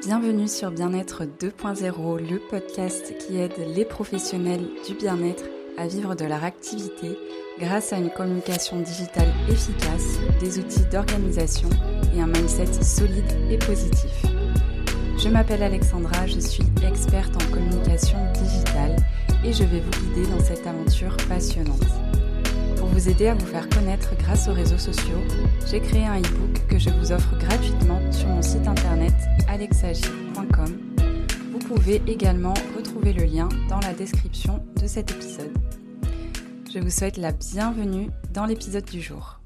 Bienvenue sur Bien-être 2.0, le podcast qui aide les professionnels du bien-être à vivre de leur activité grâce à une communication digitale efficace, des outils d'organisation et un mindset solide et positif. Je m'appelle Alexandra, je suis experte en communication digitale et je vais vous guider dans cette aventure passionnante. Vous aider à vous faire connaître grâce aux réseaux sociaux, j'ai créé un e-book que je vous offre gratuitement sur mon site internet alexagi.com. Vous pouvez également retrouver le lien dans la description de cet épisode. Je vous souhaite la bienvenue dans l'épisode du jour.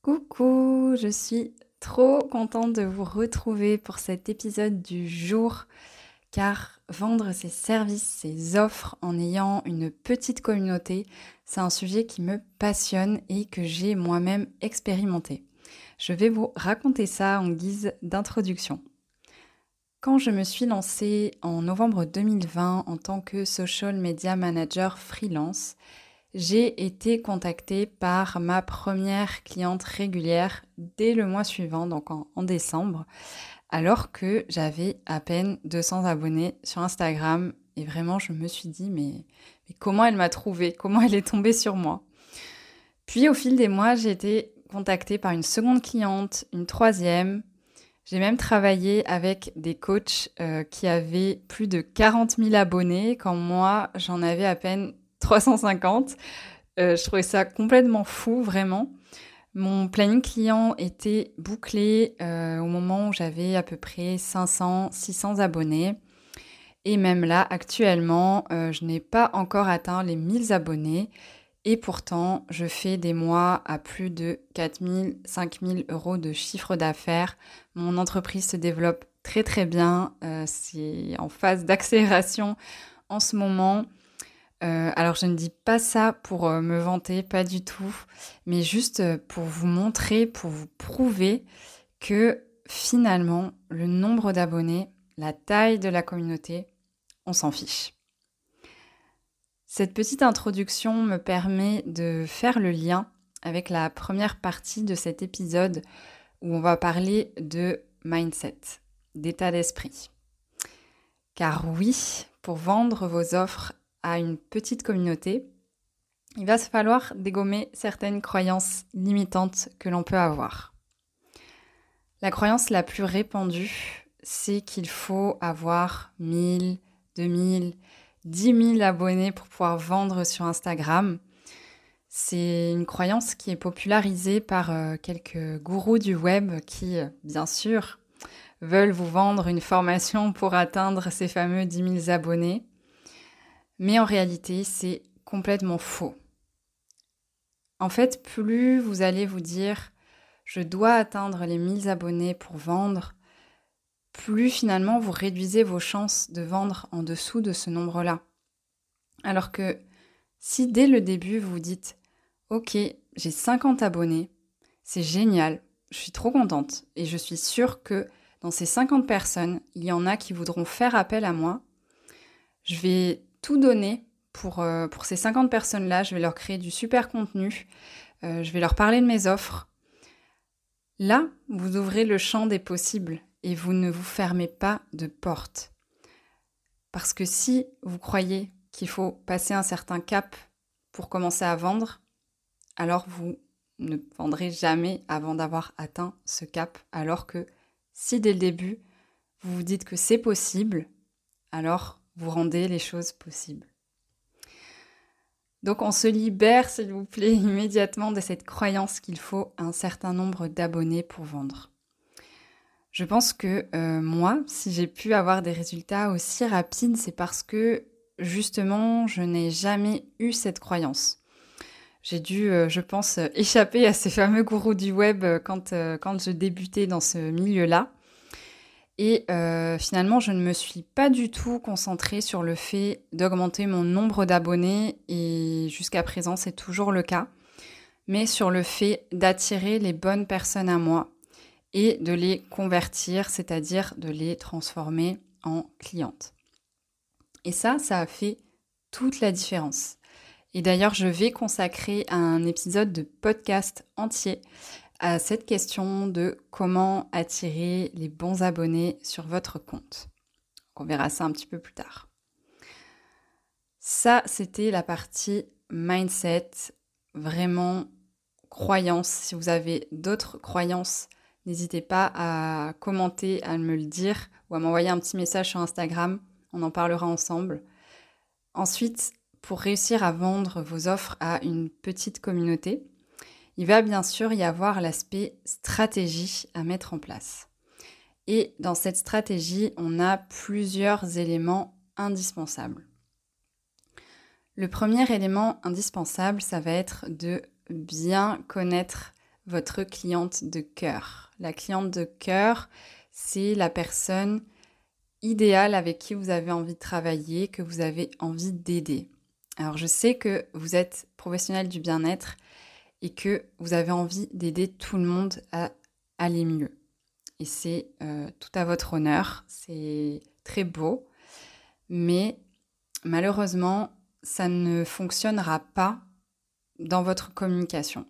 Coucou, je suis trop contente de vous retrouver pour cet épisode du jour car vendre ses services, ses offres en ayant une petite communauté, c'est un sujet qui me passionne et que j'ai moi-même expérimenté. Je vais vous raconter ça en guise d'introduction. Quand je me suis lancée en novembre 2020 en tant que social media manager freelance, j'ai été contactée par ma première cliente régulière dès le mois suivant, donc en, décembre, alors que j'avais à peine 200 abonnés sur Instagram. Et vraiment, je me suis dit, mais, comment elle m'a trouvé? Comment elle est tombée sur moi? Puis au fil des mois, j'ai été contactée par une seconde cliente, une troisième. J'ai même travaillé avec des coachs euh, qui avaient plus de 40 000 abonnés, quand moi, j'en avais à peine 350. Euh, je trouvais ça complètement fou, vraiment. Mon planning client était bouclé euh, au moment où j'avais à peu près 500, 600 abonnés. Et même là, actuellement, euh, je n'ai pas encore atteint les 1000 abonnés. Et pourtant, je fais des mois à plus de 4000, 5000 euros de chiffre d'affaires. Mon entreprise se développe très très bien. C'est en phase d'accélération en ce moment. Euh, alors je ne dis pas ça pour euh, me vanter, pas du tout, mais juste euh, pour vous montrer, pour vous prouver que finalement le nombre d'abonnés, la taille de la communauté, on s'en fiche. Cette petite introduction me permet de faire le lien avec la première partie de cet épisode où on va parler de mindset, d'état d'esprit. Car oui, pour vendre vos offres à une petite communauté, il va se falloir dégommer certaines croyances limitantes que l'on peut avoir. La croyance la plus répandue, c'est qu'il faut avoir 1000, 2000, 10 000 abonnés pour pouvoir vendre sur Instagram. C'est une croyance qui est popularisée par euh, quelques gourous du web qui, bien sûr, veulent vous vendre une formation pour atteindre ces fameux 10 000 abonnés. Mais en réalité, c'est complètement faux. En fait, plus vous allez vous dire je dois atteindre les 1000 abonnés pour vendre, plus finalement vous réduisez vos chances de vendre en dessous de ce nombre-là. Alors que si dès le début vous dites Ok, j'ai 50 abonnés, c'est génial, je suis trop contente et je suis sûre que dans ces 50 personnes, il y en a qui voudront faire appel à moi. Je vais tout donner pour, euh, ces 50 personnes-là. Je vais leur créer du super contenu. Euh, je vais leur parler de mes offres. Là, vous ouvrez le champ des possibles et vous ne vous fermez pas de porte. Parce que si vous croyez qu'il faut passer un certain cap pour commencer à vendre, alors vous ne vendrez jamais avant d'avoir atteint ce cap. Alors que si dès le début, vous vous dites que c'est possible, alors vous rendez les choses possibles. Donc on se libère, s'il vous plaît, immédiatement de cette croyance qu'il faut un certain nombre d'abonnés pour vendre. Je pense que euh, moi, si j'ai pu avoir des résultats aussi rapides, c'est parce que justement, je n'ai jamais eu cette croyance. J'ai dû, euh, je pense, échapper à ces fameux gourous du web euh, quand je débutais dans ce milieu-là. Et euh, finalement, je ne me suis pas du tout concentrée sur le fait d'augmenter mon nombre d'abonnés, et jusqu'à présent, c'est toujours le cas, mais sur le fait d'attirer les bonnes personnes à moi et de les convertir, c'est-à-dire de les transformer en clientes. Et ça, ça a fait toute la différence. Et d'ailleurs, je vais consacrer un épisode de podcast entier à cette question de comment attirer les bons abonnés sur votre compte. On verra ça un petit peu plus tard. Ça, c'était la partie mindset, vraiment croyance. Si vous avez d'autres croyances, n'hésitez pas à commenter, à me le dire ou à m'envoyer un petit message sur Instagram. On en parlera ensemble. Ensuite, pour réussir à vendre vos offres à une petite communauté, il va bien sûr y avoir l'aspect stratégie à mettre en place. Et dans cette stratégie, on a plusieurs éléments indispensables. Le premier élément indispensable, ça va être de bien connaître votre cliente de cœur. La cliente de cœur, c'est la personne idéale avec qui vous avez envie de travailler, que vous avez envie d'aider. Alors je sais que vous êtes professionnel du bien-être et que vous avez envie d'aider tout le monde à aller mieux. Et c'est euh, tout à votre honneur, c'est très beau, mais malheureusement, ça ne fonctionnera pas dans votre communication.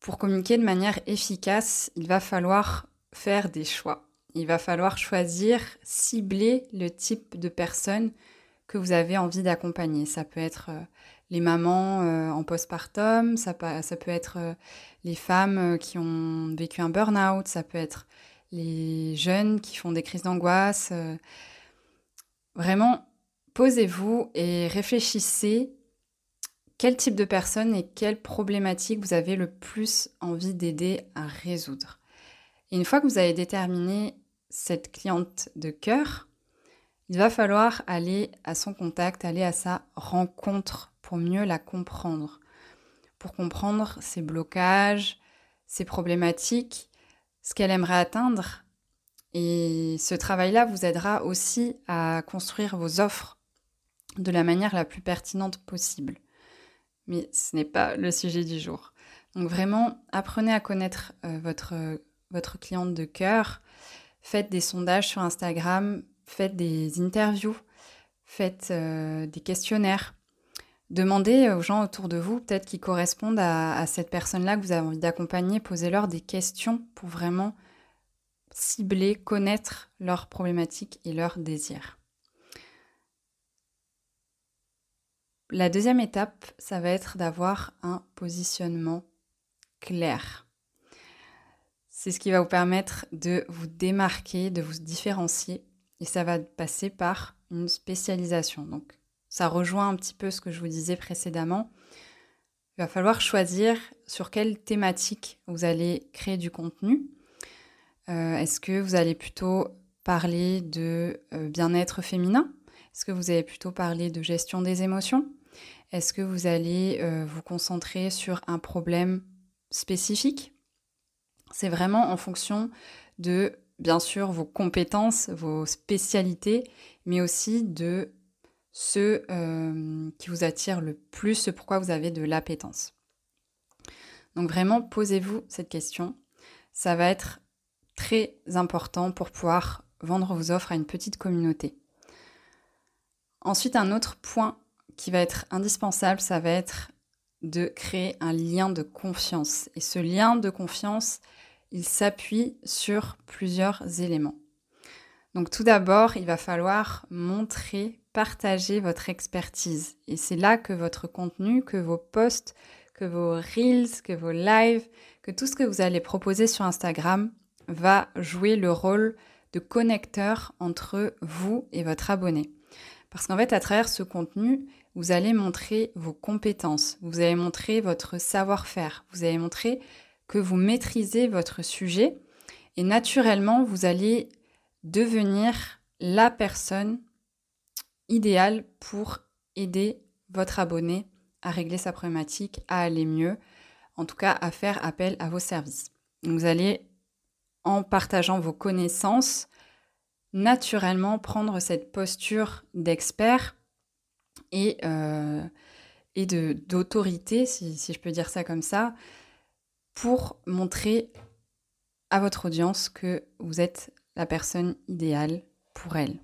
Pour communiquer de manière efficace, il va falloir faire des choix. Il va falloir choisir, cibler le type de personne que vous avez envie d'accompagner. Ça peut être euh, les mamans euh, en postpartum, ça, peut être euh, les femmes euh, qui ont vécu un burn-out, ça peut être les jeunes qui font des crises d'angoisse. Vraiment, posez-vous et réfléchissez quel type de personne et quelle problématique vous avez le plus envie d'aider à résoudre. Une fois que vous avez déterminé cette cliente de cœur, il va falloir aller à son contact, aller à sa rencontre pour mieux la comprendre, pour comprendre ses blocages, ses problématiques, ce qu'elle aimerait atteindre. Et ce travail-là vous aidera aussi à construire vos offres de la manière la plus pertinente possible. Mais ce n'est pas le sujet du jour. Donc vraiment, apprenez à connaître euh, votre, votre cliente de cœur. Faites des sondages sur Instagram, faites des interviews, faites euh, des questionnaires. Demandez aux gens autour de vous, peut-être qui correspondent à, cette personne-là que vous avez envie d'accompagner, posez-leur des questions pour vraiment cibler, connaître leurs problématiques et leurs désirs. La deuxième étape, ça va être d'avoir un positionnement clair. C'est ce qui va vous permettre de vous démarquer, de vous différencier, et ça va passer par une spécialisation. Donc ça rejoint un petit peu ce que je vous disais précédemment. Il va falloir choisir sur quelle thématique vous allez créer du contenu. Euh, est-ce que vous allez plutôt parler de euh, bien-être féminin? Est-ce que vous allez plutôt parler de gestion des émotions? Est-ce que vous allez euh, vous concentrer sur un problème spécifique? C'est vraiment en fonction de, bien sûr, vos compétences, vos spécialités, mais aussi de ce euh, qui vous attire le plus, ce pourquoi vous avez de l'appétence. Donc vraiment, posez-vous cette question. Ça va être très important pour pouvoir vendre vos offres à une petite communauté. Ensuite, un autre point qui va être indispensable, ça va être de créer un lien de confiance. Et ce lien de confiance, il s'appuie sur plusieurs éléments. Donc tout d'abord, il va falloir montrer partager votre expertise. Et c'est là que votre contenu, que vos posts, que vos reels, que vos lives, que tout ce que vous allez proposer sur Instagram va jouer le rôle de connecteur entre vous et votre abonné. Parce qu'en fait, à travers ce contenu, vous allez montrer vos compétences, vous allez montrer votre savoir-faire, vous allez montrer que vous maîtrisez votre sujet et naturellement, vous allez devenir la personne idéal pour aider votre abonné à régler sa problématique, à aller mieux, en tout cas à faire appel à vos services. vous allez, en partageant vos connaissances, naturellement prendre cette posture d'expert et, euh, d'autorité, si je peux dire ça comme ça, pour montrer à votre audience que vous êtes la personne idéale pour elle.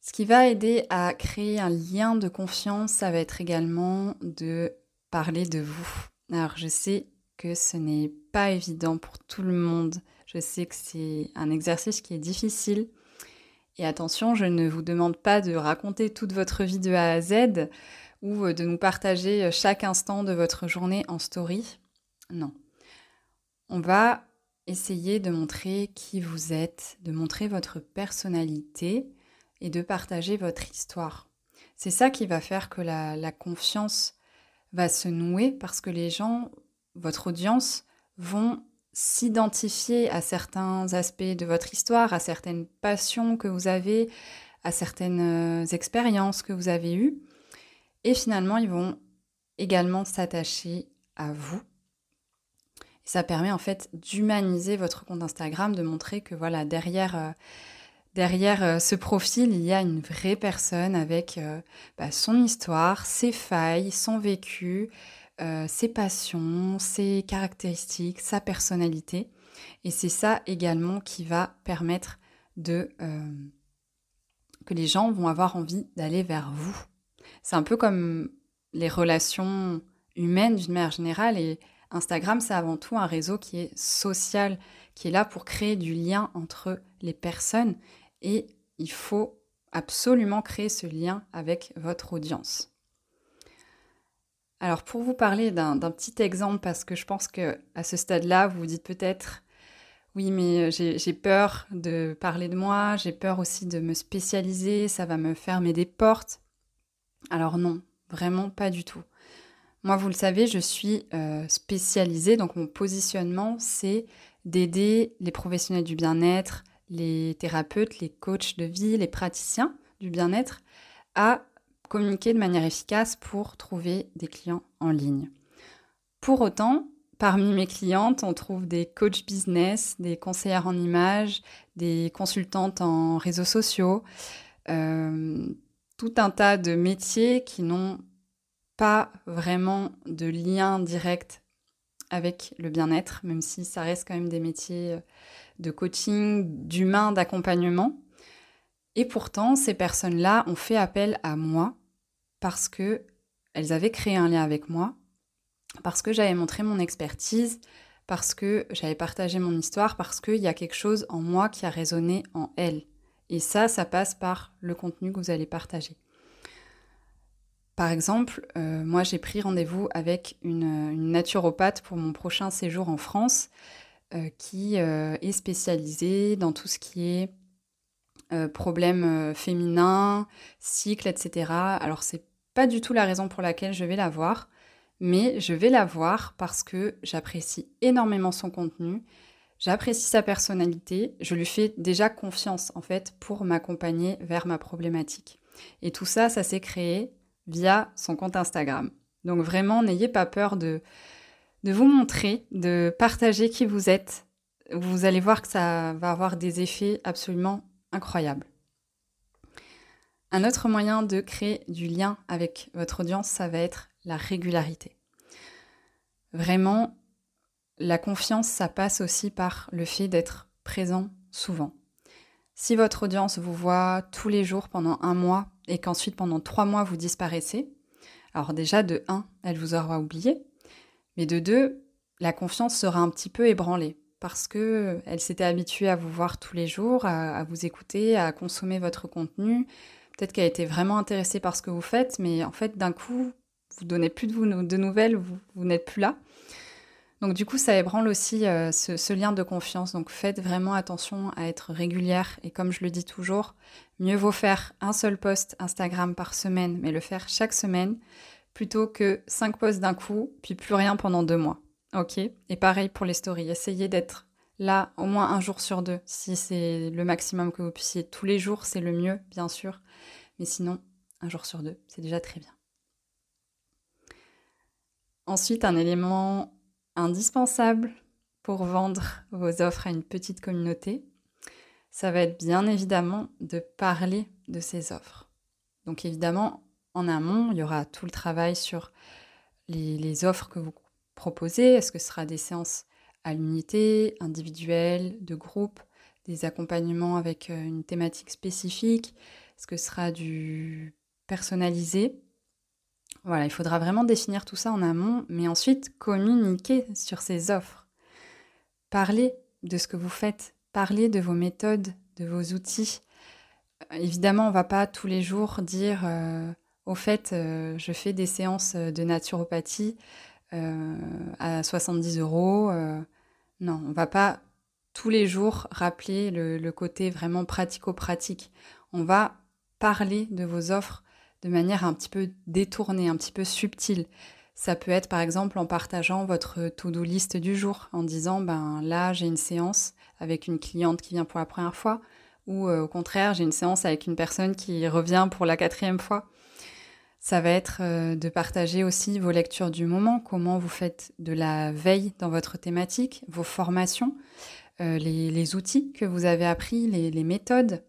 Ce qui va aider à créer un lien de confiance, ça va être également de parler de vous. Alors je sais, que ce n'est pas évident pour tout le monde. Je sais que c'est un exercice qui est difficile. Et attention, je ne vous demande pas de raconter toute votre vie de A à Z ou de nous partager chaque instant de votre journée en story. Non. On va essayer de montrer qui vous êtes, de montrer votre personnalité et de partager votre histoire. C'est ça qui va faire que la, confiance va se nouer parce que les gens votre audience vont s'identifier à certains aspects de votre histoire, à certaines passions que vous avez, à certaines euh, expériences que vous avez eues. Et finalement, ils vont également s'attacher à vous. Ça permet en fait d'humaniser votre compte Instagram, de montrer que voilà, derrière, euh, derrière euh, ce profil, il y a une vraie personne avec bah, son histoire, ses failles, son vécu, euh, ses passions, ses caractéristiques, sa personnalité. Et c'est ça également qui va permettre de euh, que les gens vont avoir envie d'aller vers vous. C'est un peu comme les relations humaines d'une manière générale et Instagram, c'est avant tout un réseau qui est social, qui est là pour créer du lien entre les personnes et il faut absolument créer ce lien avec votre audience. Alors pour vous parler d'un petit exemple, parce que je pense que à ce stade-là, vous vous dites peut-être, oui, mais euh, j'ai peur de parler de moi, j'ai peur aussi de me spécialiser, ça va me fermer des portes. Alors non, vraiment pas du tout. Moi, vous le savez, je suis euh, spécialisée, donc mon positionnement, c'est d'aider les professionnels du bien-être, les thérapeutes, les coachs de vie, les praticiens du bien-être à communiquer de manière efficace pour trouver des clients en ligne. Pour autant, parmi mes clientes, on trouve des coachs business, des conseillères en images, des consultantes en réseaux sociaux, euh, tout un tas de métiers qui n'ont pas vraiment de lien direct avec le bien-être, même si ça reste quand même des métiers de coaching, d'humain, d'accompagnement. Et pourtant, ces personnes-là ont fait appel à moi parce que elles avaient créé un lien avec moi, parce que j'avais montré mon expertise, parce que j'avais partagé mon histoire, parce qu'il y a quelque chose en moi qui a résonné en elles. Et ça, ça passe par le contenu que vous allez partager. Par exemple, euh, moi j'ai pris rendez-vous avec une, naturopathe pour mon prochain séjour en France euh, qui euh, est spécialisée dans tout ce qui est problèmes féminins, cycles, etc. Alors c'est pas du tout la raison pour laquelle je vais la voir, mais je vais la voir parce que j'apprécie énormément son contenu, j'apprécie sa personnalité, je lui fais déjà confiance en fait pour m'accompagner vers ma problématique. Et tout ça, ça s'est créé via son compte Instagram. Donc vraiment, n'ayez pas peur de, de vous montrer, de partager qui vous êtes. Vous allez voir que ça va avoir des effets absolument incroyables. Un autre moyen de créer du lien avec votre audience, ça va être la régularité. Vraiment, la confiance, ça passe aussi par le fait d'être présent souvent. Si votre audience vous voit tous les jours pendant un mois et qu'ensuite pendant trois mois vous disparaissez, alors déjà de un, elle vous aura oublié, mais de deux, la confiance sera un petit peu ébranlée parce que elle s'était habituée à vous voir tous les jours, à, vous écouter, à consommer votre contenu, Peut-être qu'elle été vraiment intéressée par ce que vous faites, mais en fait, d'un coup, vous donnez plus de nouvelles, vous, n'êtes plus là. Donc du coup, ça ébranle aussi euh, ce, lien de confiance. Donc faites vraiment attention à être régulière. Et comme je le dis toujours, mieux vaut faire un seul post Instagram par semaine, mais le faire chaque semaine, plutôt que cinq posts d'un coup, puis plus rien pendant deux mois. Ok? Et pareil pour les stories. Essayez d'être là au moins un jour sur deux. Si c'est le maximum que vous puissiez tous les jours, c'est le mieux, bien sûr. Mais sinon, un jour sur deux, c'est déjà très bien. Ensuite, un élément indispensable pour vendre vos offres à une petite communauté, ça va être bien évidemment de parler de ces offres. Donc évidemment, en amont, il y aura tout le travail sur les, offres que vous proposez. Est-ce que ce sera des séances à l'unité, individuelle, de groupe, des accompagnements avec euh, une thématique spécifique? Est-ce que ce sera du personnalisé? Voilà, il faudra vraiment définir tout ça en amont, mais ensuite communiquer sur ces offres. Parler de ce que vous faites, parler de vos méthodes, de vos outils. Évidemment, on ne va pas tous les jours dire euh, au fait, euh, je fais des séances de naturopathie euh, à 70 euros. non, on ne va pas tous les jours rappeler le côté vraiment pratico-pratique. On va parler de vos offres de manière un petit peu détournée, un petit peu subtile. Ça peut être par exemple en partageant votre to-do list du jour, en disant ben là j'ai une séance avec une cliente qui vient pour la première fois, ou euh, au contraire j'ai une séance avec une personne qui revient pour la quatrième fois. Ça va être euh, de partager aussi vos lectures du moment, comment vous faites de la veille dans votre thématique, vos formations, euh, les, outils que vous avez appris, les méthodes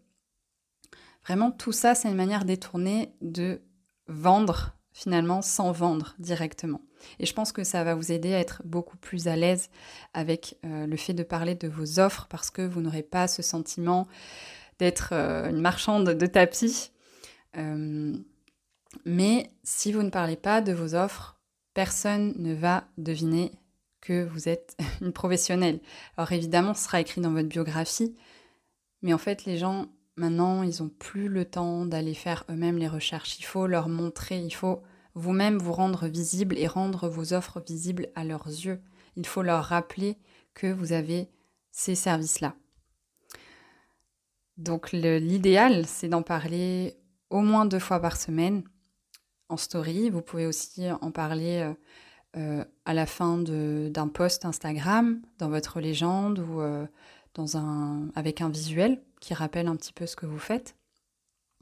Vraiment, tout ça, c'est une manière détournée de vendre finalement sans vendre directement. Et je pense que ça va vous aider à être beaucoup plus à l'aise avec euh, le fait de parler de vos offres parce que vous n'aurez pas ce sentiment d'être euh, une marchande de tapis. Euh, mais si vous ne parlez pas de vos offres, personne ne va deviner que vous êtes une professionnelle. Alors évidemment, ce sera écrit dans votre biographie, mais en fait, les gens Maintenant, ils n'ont plus le temps d'aller faire eux-mêmes les recherches. Il faut leur montrer, il faut vous-même vous rendre visible et rendre vos offres visibles à leurs yeux. Il faut leur rappeler que vous avez ces services-là. Donc l'idéal, c'est d'en parler au moins deux fois par semaine en story. Vous pouvez aussi en parler euh, euh, à la fin d'un post Instagram, dans votre légende ou euh, avec un visuel qui rappelle un petit peu ce que vous faites.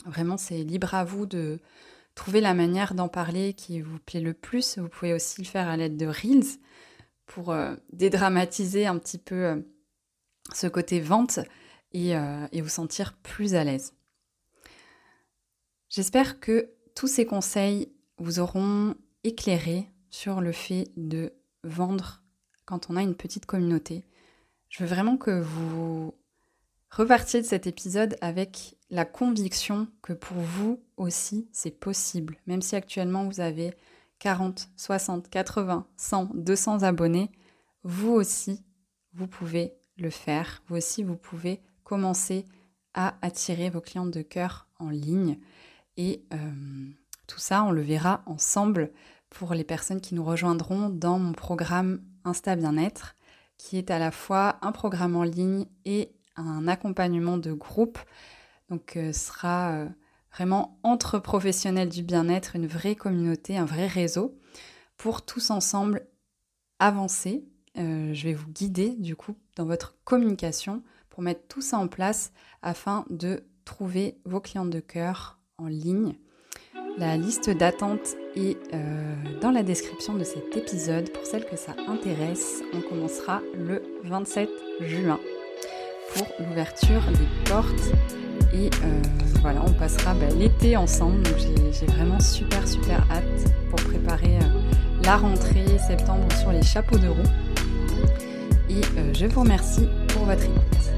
Vraiment, c'est libre à vous de trouver la manière d'en parler qui vous plaît le plus. Vous pouvez aussi le faire à l'aide de Reels pour euh, dédramatiser un petit peu euh, ce côté vente euh, et vous sentir plus à l'aise. J'espère que tous ces conseils vous auront éclairé sur le fait de vendre quand on a une petite communauté. Je veux vraiment que vous repartiez de cet épisode avec la conviction que pour vous aussi, c'est possible. Même si actuellement vous avez 40, 60, 80, 100, 200 abonnés, vous aussi, vous pouvez le faire. Vous aussi, vous pouvez commencer à attirer vos clientes de cœur en ligne. Et euh, tout ça, on le verra ensemble pour les personnes qui nous rejoindront dans mon programme Insta Bien-être, qui est à la fois un programme en ligne et un accompagnement de groupe. Donc ce euh, sera euh, vraiment entre professionnels du bien-être, une vraie communauté, un vrai réseau pour tous ensemble avancer. Euh, je vais vous guider du coup dans votre communication pour mettre tout ça en place afin de trouver vos clients de cœur en ligne. La liste d'attente est dans la description de cet épisode. Pour celles que ça intéresse, on commencera le 27 juin pour l'ouverture des portes. Et euh, voilà, on passera bah, l'été ensemble. Donc j'ai vraiment super super hâte pour préparer euh, la rentrée septembre sur les chapeaux de roue. Et euh, je vous remercie pour votre écoute.